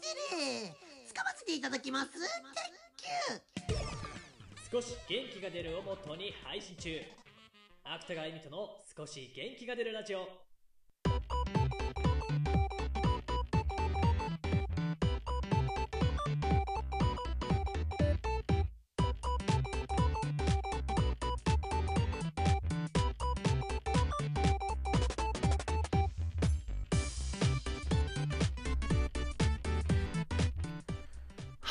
てれ。使わせていただきます。テッキ少し元気が出るをもとに配信中。芥川恵美との少し元気が出るラジオ。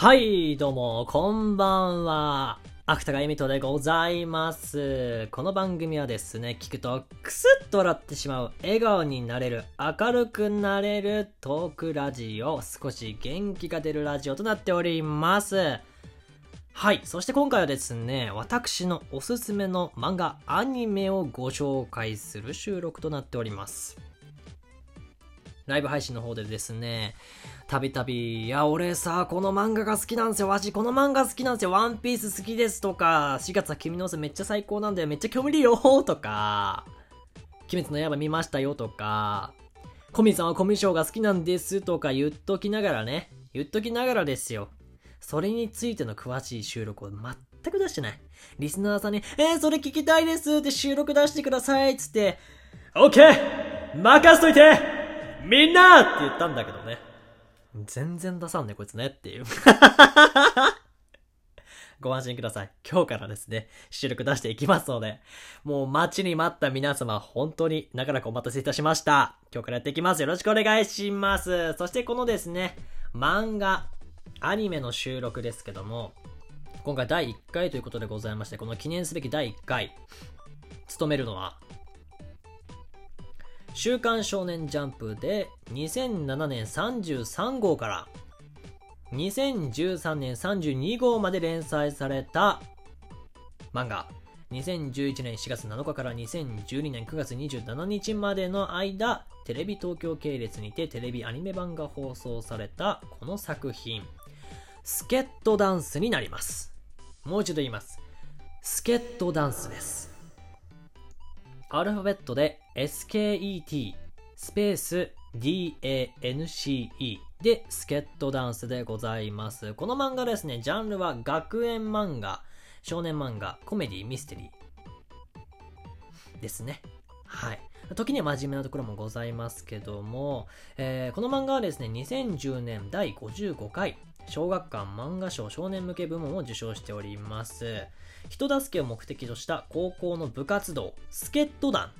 はい、どうも、こんばんは。芥川恵美とでございます。この番組はですね、聞くとクスッと笑ってしまう、笑顔になれる、明るくなれるトークラジオ、少し元気が出るラジオとなっております。はい、そして今回はですね、私のおすすめの漫画、アニメをご紹介する収録となっております。ライブ配信の方でですね、たびたび、いや、俺さ、この漫画が好きなんですよ。わし、この漫画好きなんですよ。ワンピース好きですとか、4月は君の嘘めっちゃ最高なんだよ。めっちゃ興味いいよとか、鬼滅の刃見ましたよとか、コミさんはコミュ障が好きなんですとか言っときながらね、言っときながらですよ。それについての詳しい収録を全く出してない。リスナーさんに、えー、それ聞きたいですって収録出してくださいつって、オッケー任せといてみんなって言ったんだけどね。全然出さんね、こいつねっていう。ご安心ください。今日からですね、収録出していきますので、もう待ちに待った皆様、本当に長らくお待たせいたしました。今日からやっていきます。よろしくお願いします。そしてこのですね、漫画、アニメの収録ですけども、今回第1回ということでございまして、この記念すべき第1回、務めるのは、週刊少年ジャンプで2007年33号から2013年32号まで連載された漫画。2011年4月7日から2012年9月27日までの間テレビ東京系列にてテレビアニメ版が放送されたこの作品。スケットダンスになります。もう一度言います。スケットダンスです。アルファベットで SKET スペース DANCE でスケットダンスでございます。この漫画ですね、ジャンルは学園漫画、少年漫画、コメディ、ミステリーですね。はい。時には真面目なところもございますけども、えーこの漫画はですね、2010年第55回、小学館漫画賞少年向け部門を受賞しております。人助けを目的とした高校の部活動、スケット団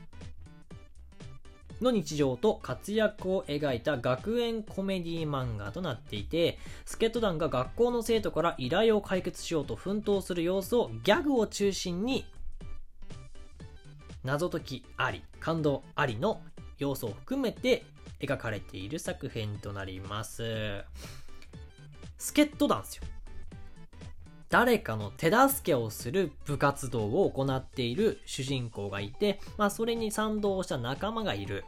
の日常と活躍を描いた学園コメディ漫画となっていて、スケット団が学校の生徒から依頼を解決しようと奮闘する様子をギャグを中心に謎解きあり、感動ありの要素を含めて描かれている作品となります。スケット団ですよ。誰かの手助けをする部活動を行っている主人公がいて、まあそれに賛同した仲間がいる。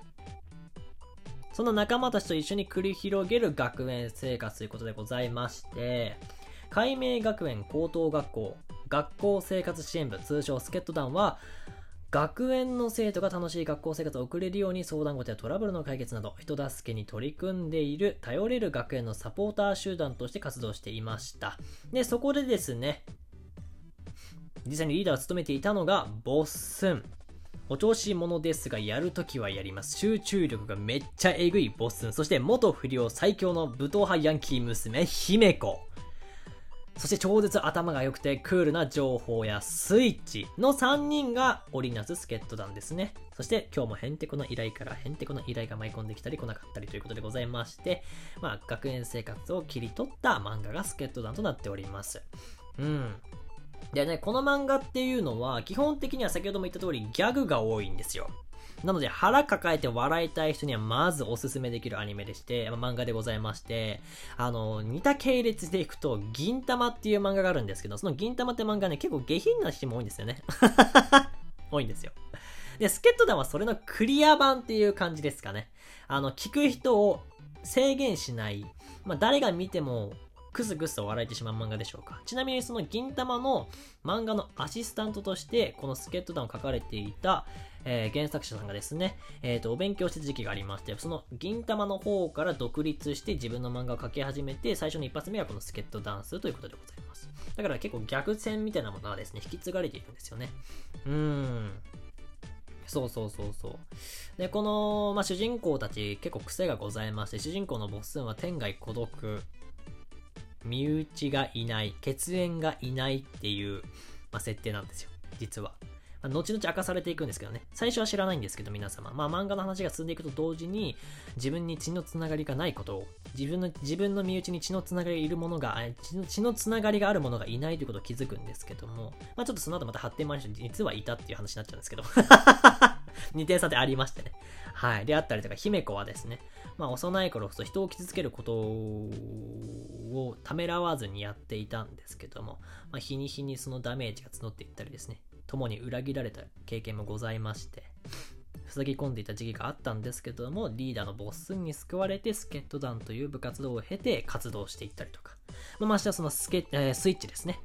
その仲間たちと一緒に繰り広げる学園生活ということでございまして、海明学園高等学校学校生活支援部通称スケット団は、学園の生徒が楽しい学校生活を送れるように相談事やトラブルの解決など人助けに取り組んでいる頼れる学園のサポーター集団として活動していました。で、そこでですね、実際にリーダーを務めていたのがボッスン。お調子者ですが、やるときはやります。集中力がめっちゃえぐいボッスン。そして元不良最強の武闘派ヤンキー娘、姫子。そして超絶頭が良くてクールな情報やスイッチの3人が織りなす助っ人団ですね。そして今日もヘンテコの依頼からヘンテコの依頼が舞い込んできたり来なかったりということでございまして、まあ学園生活を切り取った漫画が助っ人団となっております。うん。でね、この漫画っていうのは基本的には先ほども言った通りギャグが多いんですよ。なので腹抱えて笑いたい人にはまずおすすめできるアニメでして、まあ漫画でございまして、あの、似た系列でいくと、銀玉っていう漫画があるんですけど、その銀玉って漫画ね、結構下品な人も多いんですよね。多いんですよ。で、スケット団はそれのクリア版っていう感じですかね。あの、聞く人を制限しない、まあ、誰が見てもクスクスと笑えてしまう漫画でしょうか。ちなみにその銀玉の漫画のアシスタントとして、このスケットダウンを書かれていた、えー原作者さんがですね、えっ、と、お勉強してた時期がありまして、その銀玉の方から独立して自分の漫画を描き始めて、最初の一発目はこのスケットダンスということでございます。だから結構逆線みたいなものがですね、引き継がれているんですよね。うーん。そうそうそうそう。で、この、まあ、主人公たち結構癖がございまして、主人公のボスンは天涯孤独、身内がいない、血縁がいないっていう、まあ、設定なんですよ。実は。後々明かされていくんですけどね。最初は知らないんですけど、皆様。まあ、漫画の話が進んでいくと同時に、自分に血のつながりがないことを、自分の、自分の身内に血のつながりがいるものが、血の血のつながりがあるものがいないということを気づくんですけども、まあ、ちょっとその後また発展もありまして、実はいたっていう話になっちゃうんですけど。2点差でありましてね。はい。であったりとか、姫子はですね、まあ、幼い頃人を傷つけることをためらわずにやっていたんですけども、まあ、日に日にそのダメージが募っていったりですね、共に裏切られた経験もございまして、塞ぎ込んでいた時期があったんですけども、リーダーのボッスンに救われて、スケット団という部活動を経て活動していったりとか、まあ、ましてはそのスケ、えースイッチですね。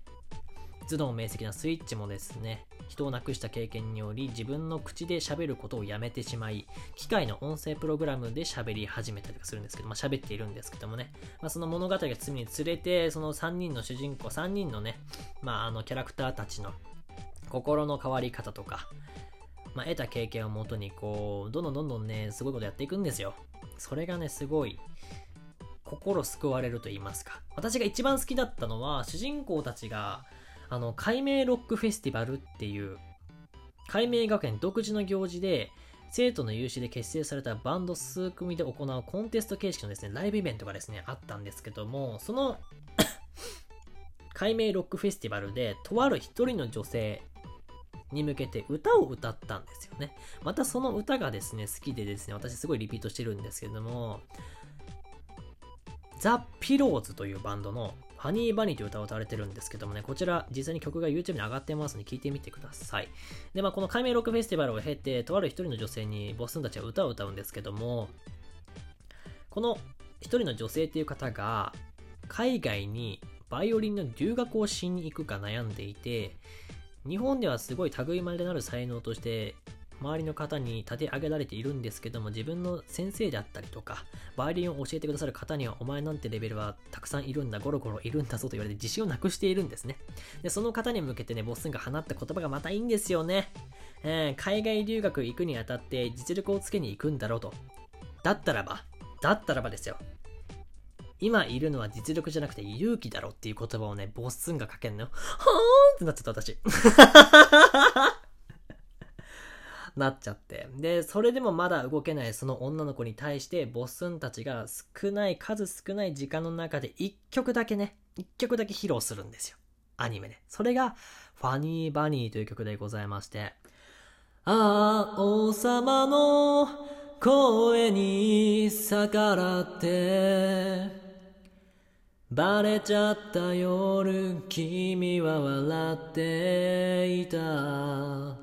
頭脳明晰なスイッチもですね、人を亡くした経験により自分の口で喋ることをやめてしまい、機械の音声プログラムで喋り始めたりとかするんですけど、まあ喋っているんですけどもね、まあその物語が罪につれて、その3人の主人公、3人のね、まああのキャラクターたちの心の変わり方とか、まあ得た経験をもとにこう、どんどんどんどんね、すごいことやっていくんですよ。それがね、すごい、心救われると言いますか。私が一番好きだったのは、主人公たちが、あの、解明ロックフェスティバルっていう、解明学園独自の行事で、生徒の有志で結成されたバンド数組で行うコンテスト形式のですね、ライブイベントがですね、あったんですけども、その、解明ロックフェスティバルで、とある一人の女性に向けて歌を歌ったんですよね。またその歌がですね、好きでですね、私すごいリピートしてるんですけども、ザ・ピローズというバンドのハニーバニーという歌を歌われてるんですけどもね、こちら実際に曲が YouTube に上がってますので聞いてみてください。で、まあこの解明ロックフェスティバルを経て、とある一人の女性にボスンたちは歌を歌うんですけども、この一人の女性っていう方が、海外にバイオリンの留学をしに行くか悩んでいて、日本ではすごい類まれなる才能として周りの方に立て上げられているんですけども自分の先生であったりとかバイオリンを教えてくださる方にはお前なんてレベルはたくさんいるんだゴロゴロいるんだぞと言われて自信をなくしているんですね。でその方に向けてねボスンが放った言葉がまたいいんですよね、えー海外留学行くにあたって実力をつけに行くんだろうと。だったらばだったらばですよ。今いるのは実力じゃなくて勇気だろっていう言葉をね、ボッスンが書けんのよ。はーんってなっちゃった私。なっちゃって。で、それでもまだ動けないその女の子に対して、ボスンたちが少ない、数少ない時間の中で一曲だけね、一曲だけ披露するんですよ。アニメで。それが、ファニーバニーという曲でございまして、ああ、王様の声に逆らって、バレちゃった夜、君は笑っていた。あ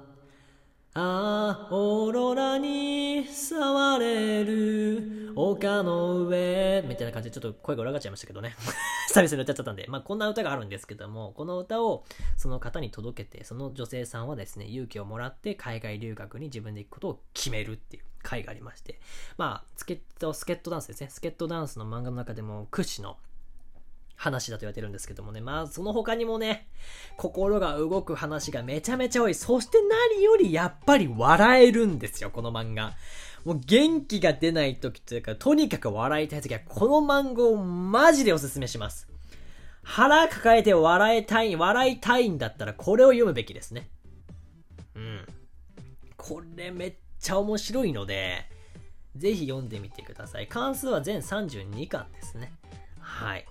あ、オーロラに触れる丘の上、みたいな感じでちょっと声が裏返っちゃいましたけどね。久々に歌っちゃったんで。まあこんな歌があるんですけども、この歌をその方に届けて、その女性さんはですね、勇気をもらって海外留学に自分で行くことを決めるっていう回がありまして。まあ、スケット、スケットダンスですね。スケットダンスの漫画の中でも屈指の話だと言われてるんですけどもね。まあ、その他にもね、心が動く話がめちゃめちゃ多い。そして何よりやっぱり笑えるんですよ、この漫画。もう元気が出ない時というか、とにかく笑いたい時は、この漫画をマジでおすすめします。腹抱えて笑いたい、笑いたいんだったら、これを読むべきですね。うん。これめっちゃ面白いので、ぜひ読んでみてください。関数は全32巻ですね。はい。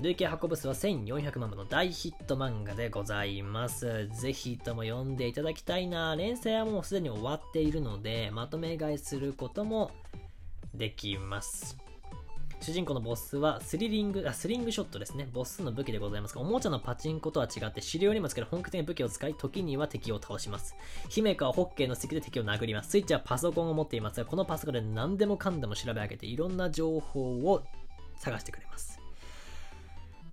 累計発行部数は1400万部の大ヒット漫画でございます。ぜひとも読んでいただきたいな。連載はもうすでに終わっているので、まとめ買いすることもできます。主人公のボスはスリリング、あ、スリングショットですね。ボスの武器でございますが、おもちゃのパチンコとは違って、狩猟にも使える本格的な武器を使い、時には敵を倒します。姫かはホッケーのスティックで敵を殴ります。スイッチはパソコンを持っていますが、このパソコンで何でもかんでも調べ上げて、いろんな情報を探してくれます。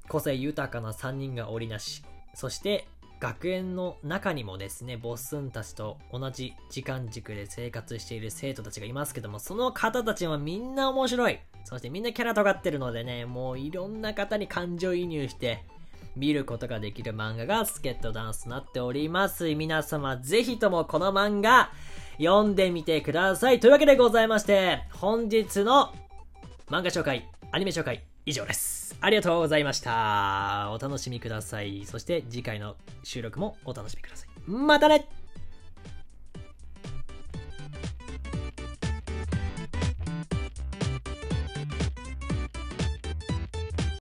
個性豊かな3人が織りなし、そして学園の中にもですね、ボッスンたちと同じ時間軸で生活している生徒たちがいますけども、その方たちはみんな面白い。そしてみんなキャラ尖ってるのでね、もういろんな方に感情移入して、見ることができる漫画がスケットダンスとなっております。皆様ぜひともこの漫画読んでみてください。というわけでございまして、本日の漫画紹介、アニメ紹介以上です。ありがとうございました。お楽しみください。そして次回の収録もお楽しみください。またね